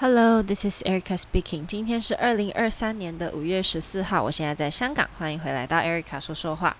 Hello, this is Erica speaking. 今天是二零二三年的五月十四号，我现在在香港，欢迎回来到 Erica 说说话。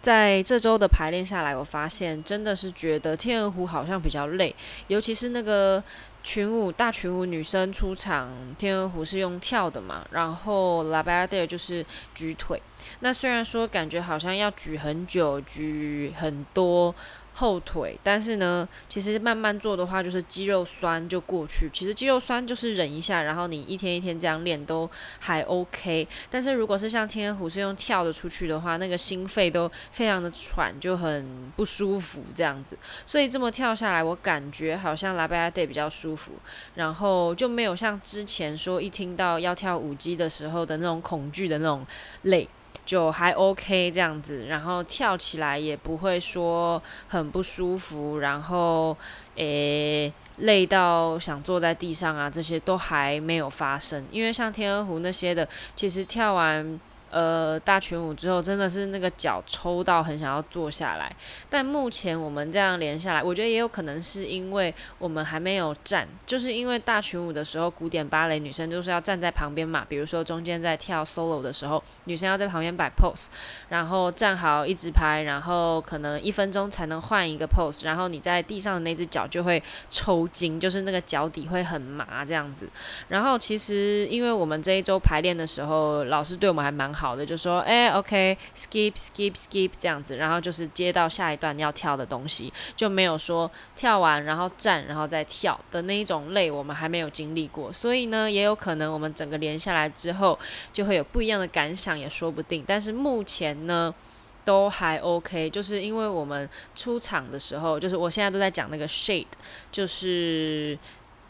在这周的排练下来，我发现真的是觉得天鹅湖好像比较累，尤其是那个群舞大群舞女生出场，天鹅湖是用跳的嘛，然后 labada 就是举腿。那虽然说感觉好像要举很久，举很多。后腿，但是呢，其实慢慢做的话，就是肌肉酸就过去。其实肌肉酸就是忍一下，然后你一天一天这样练都还 OK。但是如果是像天鹅湖是用跳的出去的话，那个心肺都非常的喘，就很不舒服这样子。所以这么跳下来，我感觉好像 La Bayadère 比较舒服，然后就没有像之前说一听到要跳舞姬的时候的那种恐惧的那种累。就还 OK 这样子，然后跳起来也不会说很不舒服，然后诶累到想坐在地上啊，这些都还没有发生。因为像天鹅湖那些的，其实跳完。呃，大群舞之后真的是那个脚抽到很想要坐下来，但目前我们这样连下来，我觉得也有可能是因为我们还没有站，就是因为大群舞的时候，古典芭蕾女生就是要站在旁边嘛，比如说中间在跳 solo 的时候，女生要在旁边摆 pose，然后站好一直拍，然后可能一分钟才能换一个 pose，然后你在地上的那只脚就会抽筋，就是那个脚底会很麻这样子。然后其实因为我们这一周排练的时候，老师对我们还蛮好。好的，就说哎，OK，skip skip skip 这样子，然后就是接到下一段要跳的东西，就没有说跳完然后站然后再跳的那一种累，我们还没有经历过，所以呢，也有可能我们整个连下来之后就会有不一样的感想，也说不定。但是目前呢，都还 OK，就是因为我们出场的时候，就是我现在都在讲那个 shade，就是。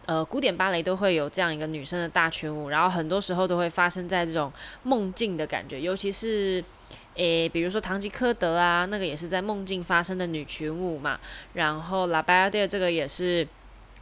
呃，古典芭蕾都会有这样一个女生的大群舞，然后很多时候都会发生在这种梦境的感觉，尤其是，诶，比如说《堂吉诃德》啊，那个也是在梦境发生的女群舞嘛。然后《La Bayadère》这个也是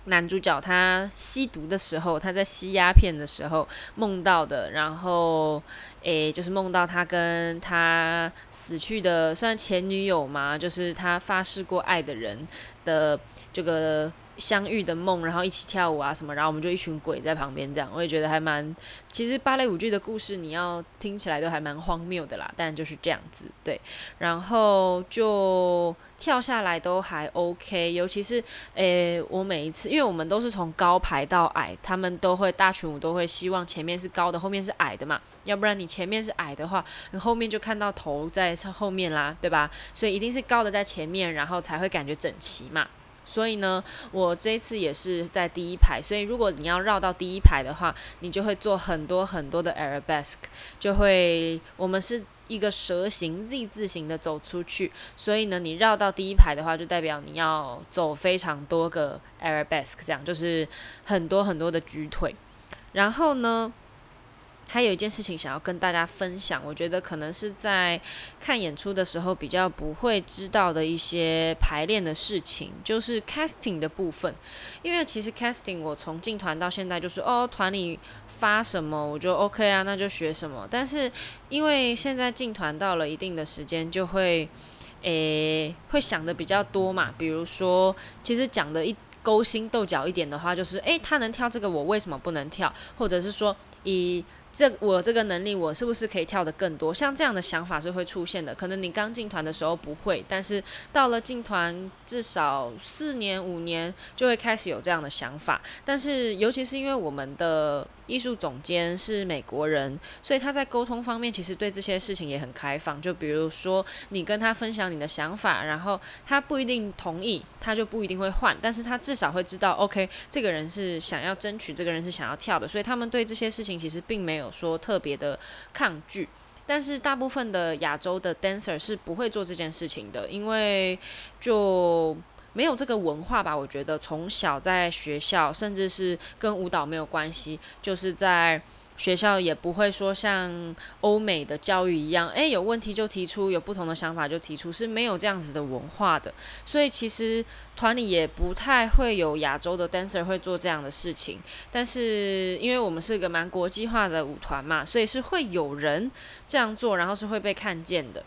男主角他吸毒的时候，他在吸鸦片的时候梦到的。然后，诶，就是梦到他跟他死去的算前女友嘛，就是他发誓过爱的人的这个。相遇的梦，然后一起跳舞啊什么，然后我们就一群鬼在旁边这样，我也觉得还蛮，其实芭蕾舞剧的故事你要听起来都还蛮荒谬的啦，但就是这样子，对，然后就跳下来都还 OK，尤其是诶，我每一次，因为我们都是从高排到矮，他们都会大群舞都会希望前面是高的，后面是矮的嘛，要不然你前面是矮的话，你后面就看到头在后面啦，对吧？所以一定是高的在前面，然后才会感觉整齐嘛。所以呢，我这一次也是在第一排，所以如果你要绕到第一排的话，你就会做很多很多的 arabesque，就会我们是一个蛇形 Z 字形的走出去，所以呢，你绕到第一排的话，就代表你要走非常多个 arabesque，这样就是很多很多的举腿，然后呢。还有一件事情想要跟大家分享，我觉得可能是在看演出的时候比较不会知道的一些排练的事情，就是 casting 的部分。因为其实 casting 我从进团到现在就是哦，团里发什么我就 OK 啊，那就学什么。但是因为现在进团到了一定的时间，就会诶会想的比较多嘛。比如说，其实讲的一勾心斗角一点的话，就是诶他能跳这个，我为什么不能跳？或者是说以这我这个能力，我是不是可以跳得更多？像这样的想法是会出现的。可能你刚进团的时候不会，但是到了进团至少四年五年，就会开始有这样的想法。但是尤其是因为我们的艺术总监是美国人，所以他在沟通方面其实对这些事情也很开放。就比如说你跟他分享你的想法，然后他不一定同意，他就不一定会换，但是他至少会知道，OK，这个人是想要争取，这个人是想要跳的，所以他们对这些事情其实并没有。说特别的抗拒，但是大部分的亚洲的 dancer 是不会做这件事情的，因为就没有这个文化吧。我觉得从小在学校，甚至是跟舞蹈没有关系，就是在。学校也不会说像欧美的教育一样，诶，有问题就提出，有不同的想法就提出，是没有这样子的文化的。所以其实团里也不太会有亚洲的 dancer 会做这样的事情。但是因为我们是一个蛮国际化的舞团嘛，所以是会有人这样做，然后是会被看见的。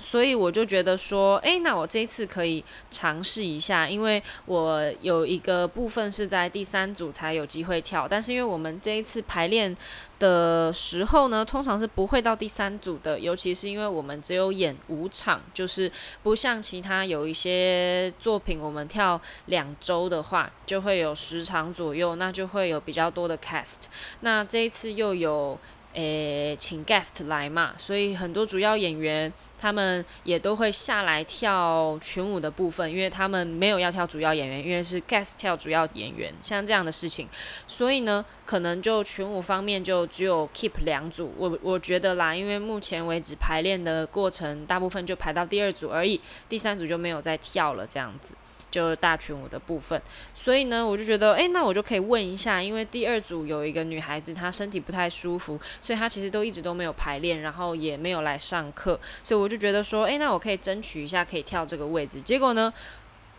所以我就觉得说，诶，那我这一次可以尝试一下，因为我有一个部分是在第三组才有机会跳，但是因为我们这一次排练的时候呢，通常是不会到第三组的，尤其是因为我们只有演五场，就是不像其他有一些作品，我们跳两周的话，就会有十场左右，那就会有比较多的 cast。那这一次又有。诶，请 guest 来嘛，所以很多主要演员他们也都会下来跳群舞的部分，因为他们没有要跳主要演员，因为是 guest 跳主要演员，像这样的事情，所以呢，可能就群舞方面就只有 keep 两组，我我觉得啦，因为目前为止排练的过程大部分就排到第二组而已，第三组就没有再跳了这样子。就是大群舞的部分，所以呢，我就觉得，诶，那我就可以问一下，因为第二组有一个女孩子，她身体不太舒服，所以她其实都一直都没有排练，然后也没有来上课，所以我就觉得说，诶，那我可以争取一下，可以跳这个位置。结果呢，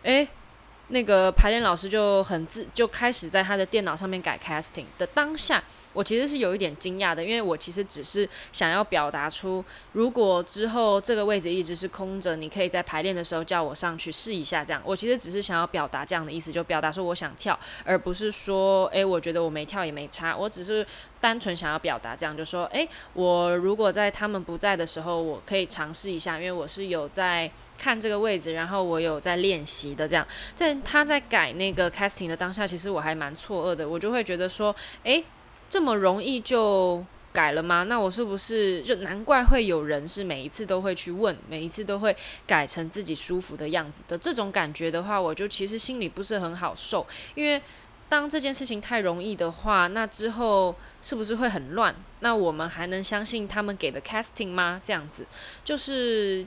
诶，那个排练老师就很自就开始在他的电脑上面改 casting 的当下。我其实是有一点惊讶的，因为我其实只是想要表达出，如果之后这个位置一直是空着，你可以在排练的时候叫我上去试一下。这样，我其实只是想要表达这样的意思，就表达说我想跳，而不是说，诶，我觉得我没跳也没差。我只是单纯想要表达这样，就说，诶，我如果在他们不在的时候，我可以尝试一下，因为我是有在看这个位置，然后我有在练习的。这样，但他在改那个 casting 的当下，其实我还蛮错愕的，我就会觉得说，诶。这么容易就改了吗？那我是不是就难怪会有人是每一次都会去问，每一次都会改成自己舒服的样子的这种感觉的话，我就其实心里不是很好受。因为当这件事情太容易的话，那之后是不是会很乱？那我们还能相信他们给的 casting 吗？这样子就是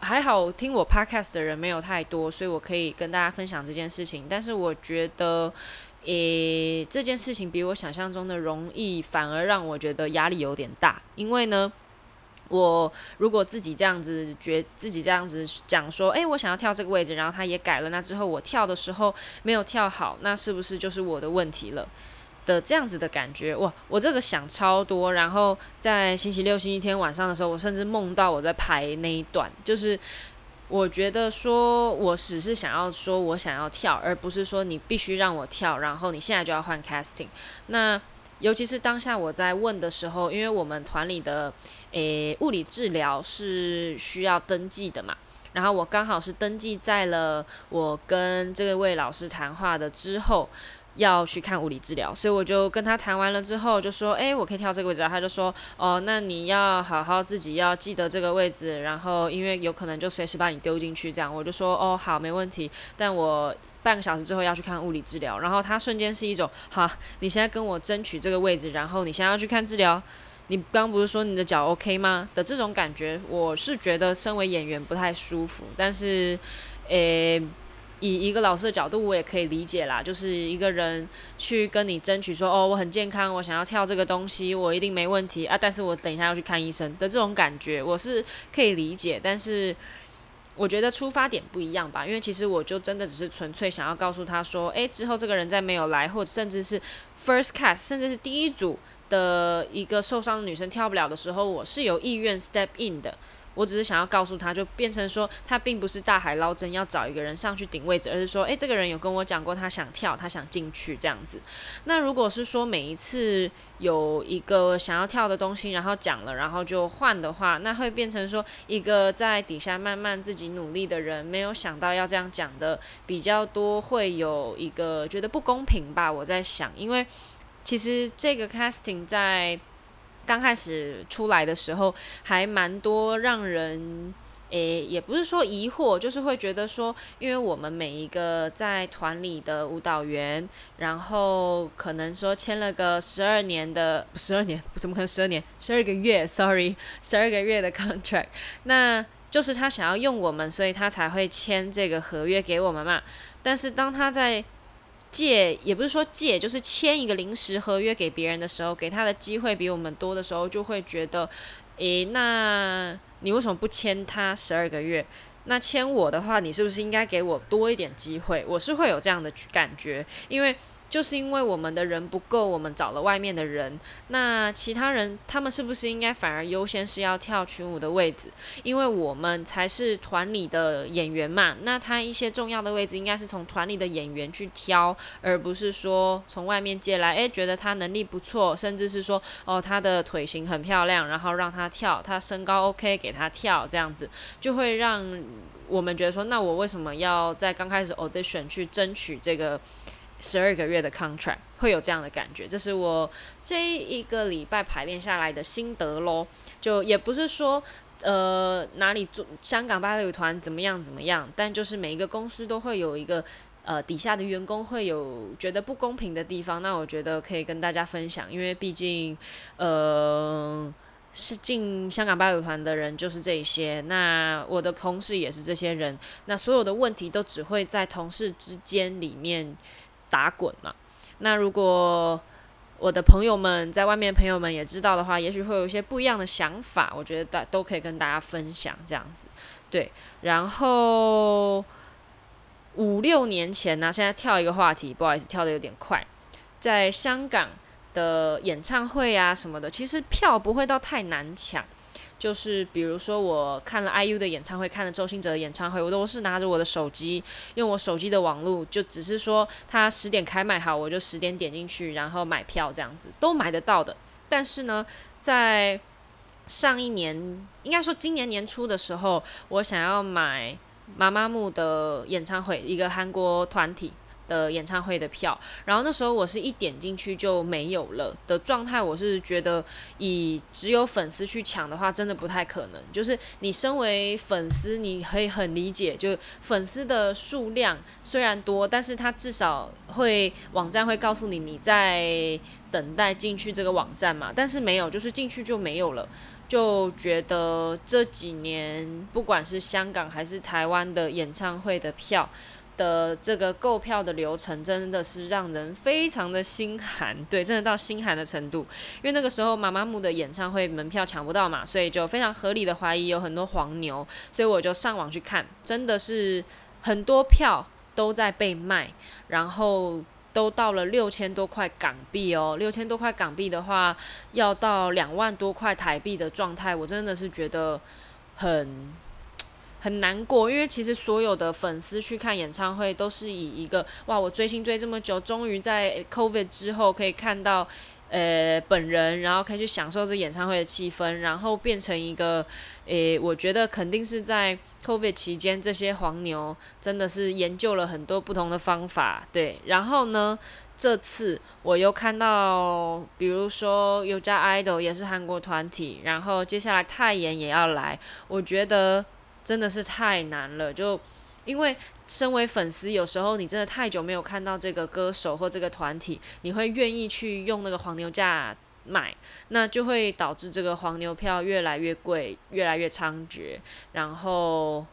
还好，听我 podcast 的人没有太多，所以我可以跟大家分享这件事情。但是我觉得。诶，这件事情比我想象中的容易，反而让我觉得压力有点大。因为呢，我如果自己这样子觉，自己这样子讲说，诶，我想要跳这个位置，然后他也改了，那之后我跳的时候没有跳好，那是不是就是我的问题了？的这样子的感觉，哇，我这个想超多。然后在星期六、星期天晚上的时候，我甚至梦到我在排那一段，就是。我觉得说，我只是想要说，我想要跳，而不是说你必须让我跳，然后你现在就要换 casting。那尤其是当下我在问的时候，因为我们团里的诶物理治疗是需要登记的嘛，然后我刚好是登记在了我跟这位老师谈话的之后。要去看物理治疗，所以我就跟他谈完了之后，就说：“诶，我可以跳这个位置。”他就说：“哦，那你要好好自己要记得这个位置，然后因为有可能就随时把你丢进去这样。”我就说：“哦，好，没问题。”但我半个小时之后要去看物理治疗，然后他瞬间是一种：“好，你现在跟我争取这个位置，然后你现在要去看治疗，你刚不是说你的脚 OK 吗？”的这种感觉，我是觉得身为演员不太舒服，但是，诶。以一个老师的角度，我也可以理解啦。就是一个人去跟你争取说，哦，我很健康，我想要跳这个东西，我一定没问题啊。但是我等一下要去看医生的这种感觉，我是可以理解。但是我觉得出发点不一样吧，因为其实我就真的只是纯粹想要告诉他说，诶，之后这个人再没有来，或者甚至是 first cast，甚至是第一组的一个受伤的女生跳不了的时候，我是有意愿 step in 的。我只是想要告诉他，就变成说，他并不是大海捞针要找一个人上去顶位置，而是说，诶，这个人有跟我讲过，他想跳，他想进去这样子。那如果是说每一次有一个想要跳的东西，然后讲了，然后就换的话，那会变成说，一个在底下慢慢自己努力的人，没有想到要这样讲的比较多，会有一个觉得不公平吧？我在想，因为其实这个 casting 在。刚开始出来的时候，还蛮多让人诶，也不是说疑惑，就是会觉得说，因为我们每一个在团里的舞蹈员，然后可能说签了个十二年的，十二年，怎么可能十二年？十二个月，sorry，十二个月的 contract，那就是他想要用我们，所以他才会签这个合约给我们嘛。但是当他在借也不是说借，就是签一个临时合约给别人的时候，给他的机会比我们多的时候，就会觉得，诶，那你为什么不签他十二个月？那签我的话，你是不是应该给我多一点机会？我是会有这样的感觉，因为就是因为我们的人不够，我们找了外面的人。那其他人他们是不是应该反而优先是要跳群舞的位置？因为我们才是团里的演员嘛。那他一些重要的位置应该是从团里的演员去挑，而不是说从外面借来。诶，觉得他能力不错，甚至是说哦，他的腿型很漂亮，然后让他跳，他身高 OK，给他跳，这样子就会让我们觉得说，那我为什么要在刚开始 audition 去争取这个十二个月的 contract？会有这样的感觉，这是我这一个礼拜排练下来的心得咯。就也不是说呃哪里做香港芭蕾舞团怎么样怎么样，但就是每一个公司都会有一个呃底下的员工会有觉得不公平的地方，那我觉得可以跟大家分享，因为毕竟呃。是进香港芭蕾舞团的人就是这些，那我的同事也是这些人，那所有的问题都只会在同事之间里面打滚嘛。那如果我的朋友们在外面，朋友们也知道的话，也许会有一些不一样的想法，我觉得大都可以跟大家分享这样子。对，然后五六年前呢、现在跳一个话题，不好意思，跳得有点快，在香港。的演唱会啊什么的，其实票不会到太难抢。就是比如说我看了 IU 的演唱会，看了周兴哲的演唱会，我都是拿着我的手机，用我手机的网络，就只是说他十点开卖好，我就十点点进去，然后买票这样子都买得到的。但是呢，在上一年，应该说今年年初的时候，我想要买妈妈木的演唱会，一个韩国团体。的演唱会的票，然后那时候我是一点进去就没有了的状态。我是觉得以只有粉丝去抢的话，真的不太可能。就是你身为粉丝，你可以很理解，就粉丝的数量虽然多，但是他至少会网站会告诉你你在等待进去这个网站嘛。但是没有，就是进去就没有了。就觉得这几年不管是香港还是台湾的演唱会的票。的这个购票的流程真的是让人非常的心寒，对，真的到心寒的程度。因为那个时候妈妈木的演唱会门票抢不到嘛，所以就非常合理的怀疑有很多黄牛，所以我就上网去看，真的是很多票都在被卖，然后都到了六千多块港币哦，六千多块港币的话要到两万多块台币的状态，我真的是觉得很。很难过，因为其实所有的粉丝去看演唱会都是以一个哇，我追星追这么久，终于在 COVID 之后可以看到呃本人，然后可以去享受这演唱会的气氛，然后变成一个诶，我觉得肯定是在 COVID 期间，这些黄牛真的是研究了很多不同的方法，对。然后呢，这次我又看到，比如说有家 idol 也是韩国团体，然后接下来泰妍也要来，我觉得。真的是太难了，就因为身为粉丝，有时候你真的太久没有看到这个歌手或这个团体，你会愿意去用那个黄牛价买，那就会导致这个黄牛票越来越贵，越来越猖獗，然后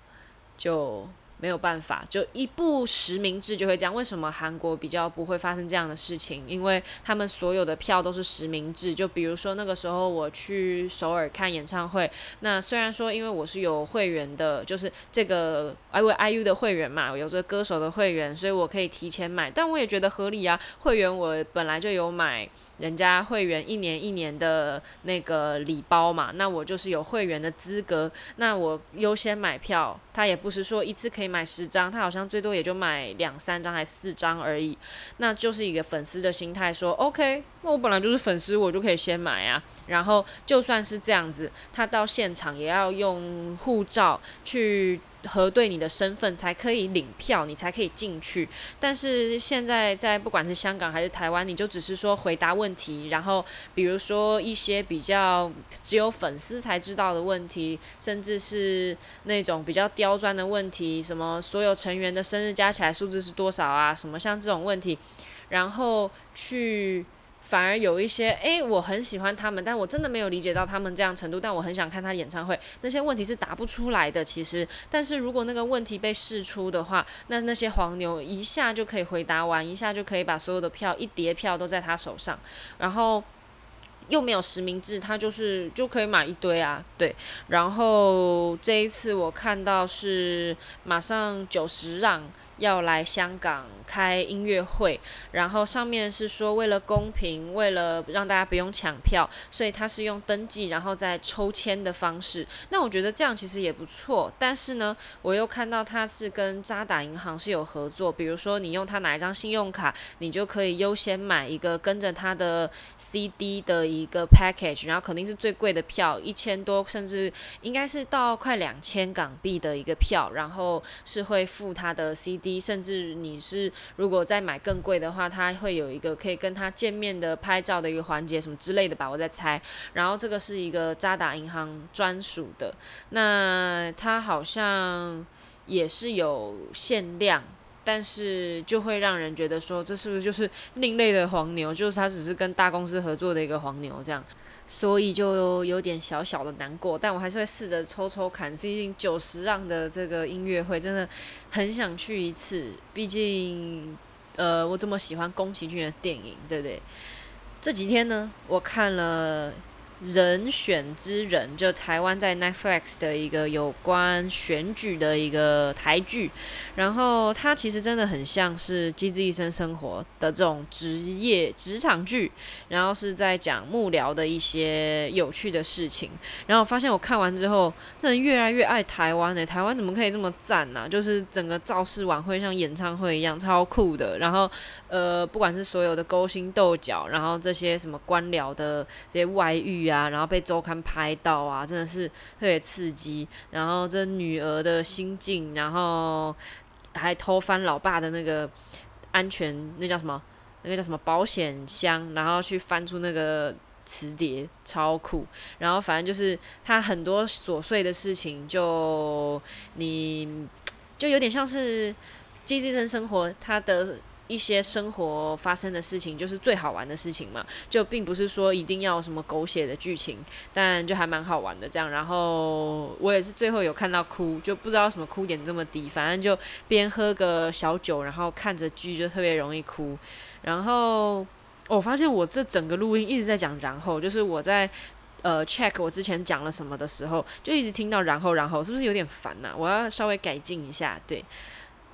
就。没有办法，就一部实名制就会这样。为什么韩国比较不会发生这样的事情？因为他们所有的票都是实名制。就比如说那个时候我去首尔看演唱会，那虽然说因为我是有会员的，就是这个 I V I U 的会员嘛，有这个歌手的会员，所以我可以提前买。但我也觉得合理啊，会员我本来就有买。人家会员一年一年的那个礼包嘛，那我就是有会员的资格，那我优先买票。他也不是说一次可以买十张，他好像最多也就买两三张还四张而已。那就是一个粉丝的心态，说 OK，那我本来就是粉丝，我就可以先买啊。然后就算是这样子，他到现场也要用护照去。核对你的身份才可以领票，你才可以进去。但是现在在不管是香港还是台湾，你就只是说回答问题，然后比如说一些比较只有粉丝才知道的问题，甚至是那种比较刁钻的问题，什么所有成员的生日加起来数字是多少啊？什么像这种问题，然后去。反而有一些，诶、欸，我很喜欢他们，但我真的没有理解到他们这样程度，但我很想看他演唱会。那些问题是答不出来的，其实。但是如果那个问题被试出的话，那那些黄牛一下就可以回答完，一下就可以把所有的票一叠票都在他手上，然后又没有实名制，他就是就可以买一堆啊，对。然后这一次我看到是马上九十让。要来香港开音乐会，然后上面是说为了公平，为了让大家不用抢票，所以他是用登记然后再抽签的方式。那我觉得这样其实也不错，但是呢，我又看到他是跟渣打银行是有合作，比如说你用他哪一张信用卡，你就可以优先买一个跟着他的 CD 的一个 package，然后肯定是最贵的票，一千多，甚至应该是到快两千港币的一个票，然后是会付他的 CD。甚至你是如果再买更贵的话，它会有一个可以跟他见面的拍照的一个环节，什么之类的吧，我在猜。然后这个是一个渣打银行专属的，那它好像也是有限量，但是就会让人觉得说，这是不是就是另类的黄牛？就是它只是跟大公司合作的一个黄牛这样。所以就有点小小的难过，但我还是会试着抽抽看。毕竟九十让的这个音乐会真的很想去一次，毕竟呃我这么喜欢宫崎骏的电影，对不对？这几天呢，我看了。人选之人，就台湾在 Netflix 的一个有关选举的一个台剧，然后它其实真的很像是《机智医生生活》的这种职业职场剧，然后是在讲幕僚的一些有趣的事情。然后我发现我看完之后，真的越来越爱台湾呢。台湾怎么可以这么赞呢、啊？就是整个造势晚会像演唱会一样，超酷的。然后呃，不管是所有的勾心斗角，然后这些什么官僚的这些外遇。啊，然后被周刊拍到啊，真的是特别刺激。然后这女儿的心境，然后还偷翻老爸的那个安全，那叫什么？那个叫什么保险箱？然后去翻出那个磁碟，超酷。然后反正就是他很多琐碎的事情就，你就有点像是《机智医生生活》他的。一些生活发生的事情就是最好玩的事情嘛，就并不是说一定要什么狗血的剧情，但就还蛮好玩的这样。然后我也是最后有看到哭，就不知道什么哭点这么低，反正就边喝个小酒，然后看着剧就特别容易哭。然后我发现我这整个录音一直在讲，然后就是我在呃 check 我之前讲了什么的时候，就一直听到然后然后，是不是有点烦呐？我要稍微改进一下。对，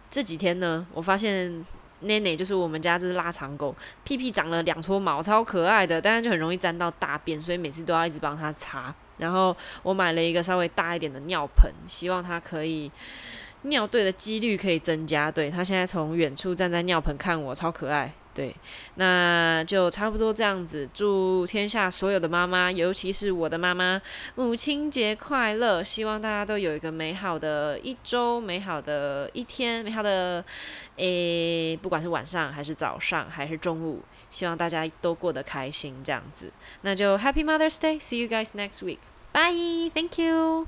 这几天呢，我发现。奈奈就是我们家这只腊肠狗，屁屁长了两撮毛，超可爱的，但是就很容易沾到大便，所以每次都要一直帮它擦。然后我买了一个稍微大一点的尿盆，希望它可以尿对的几率可以增加。对，它现在从远处站在尿盆看我，超可爱。对，那就差不多这样子。祝天下所有的妈妈，尤其是我的妈妈，母亲节快乐！希望大家都有一个美好的一周，美好的一天，美好的诶，不管是晚上还是早上还是中午，希望大家都过得开心。这样子，那就 Happy Mother's Day！See you guys next week. Bye. Thank you.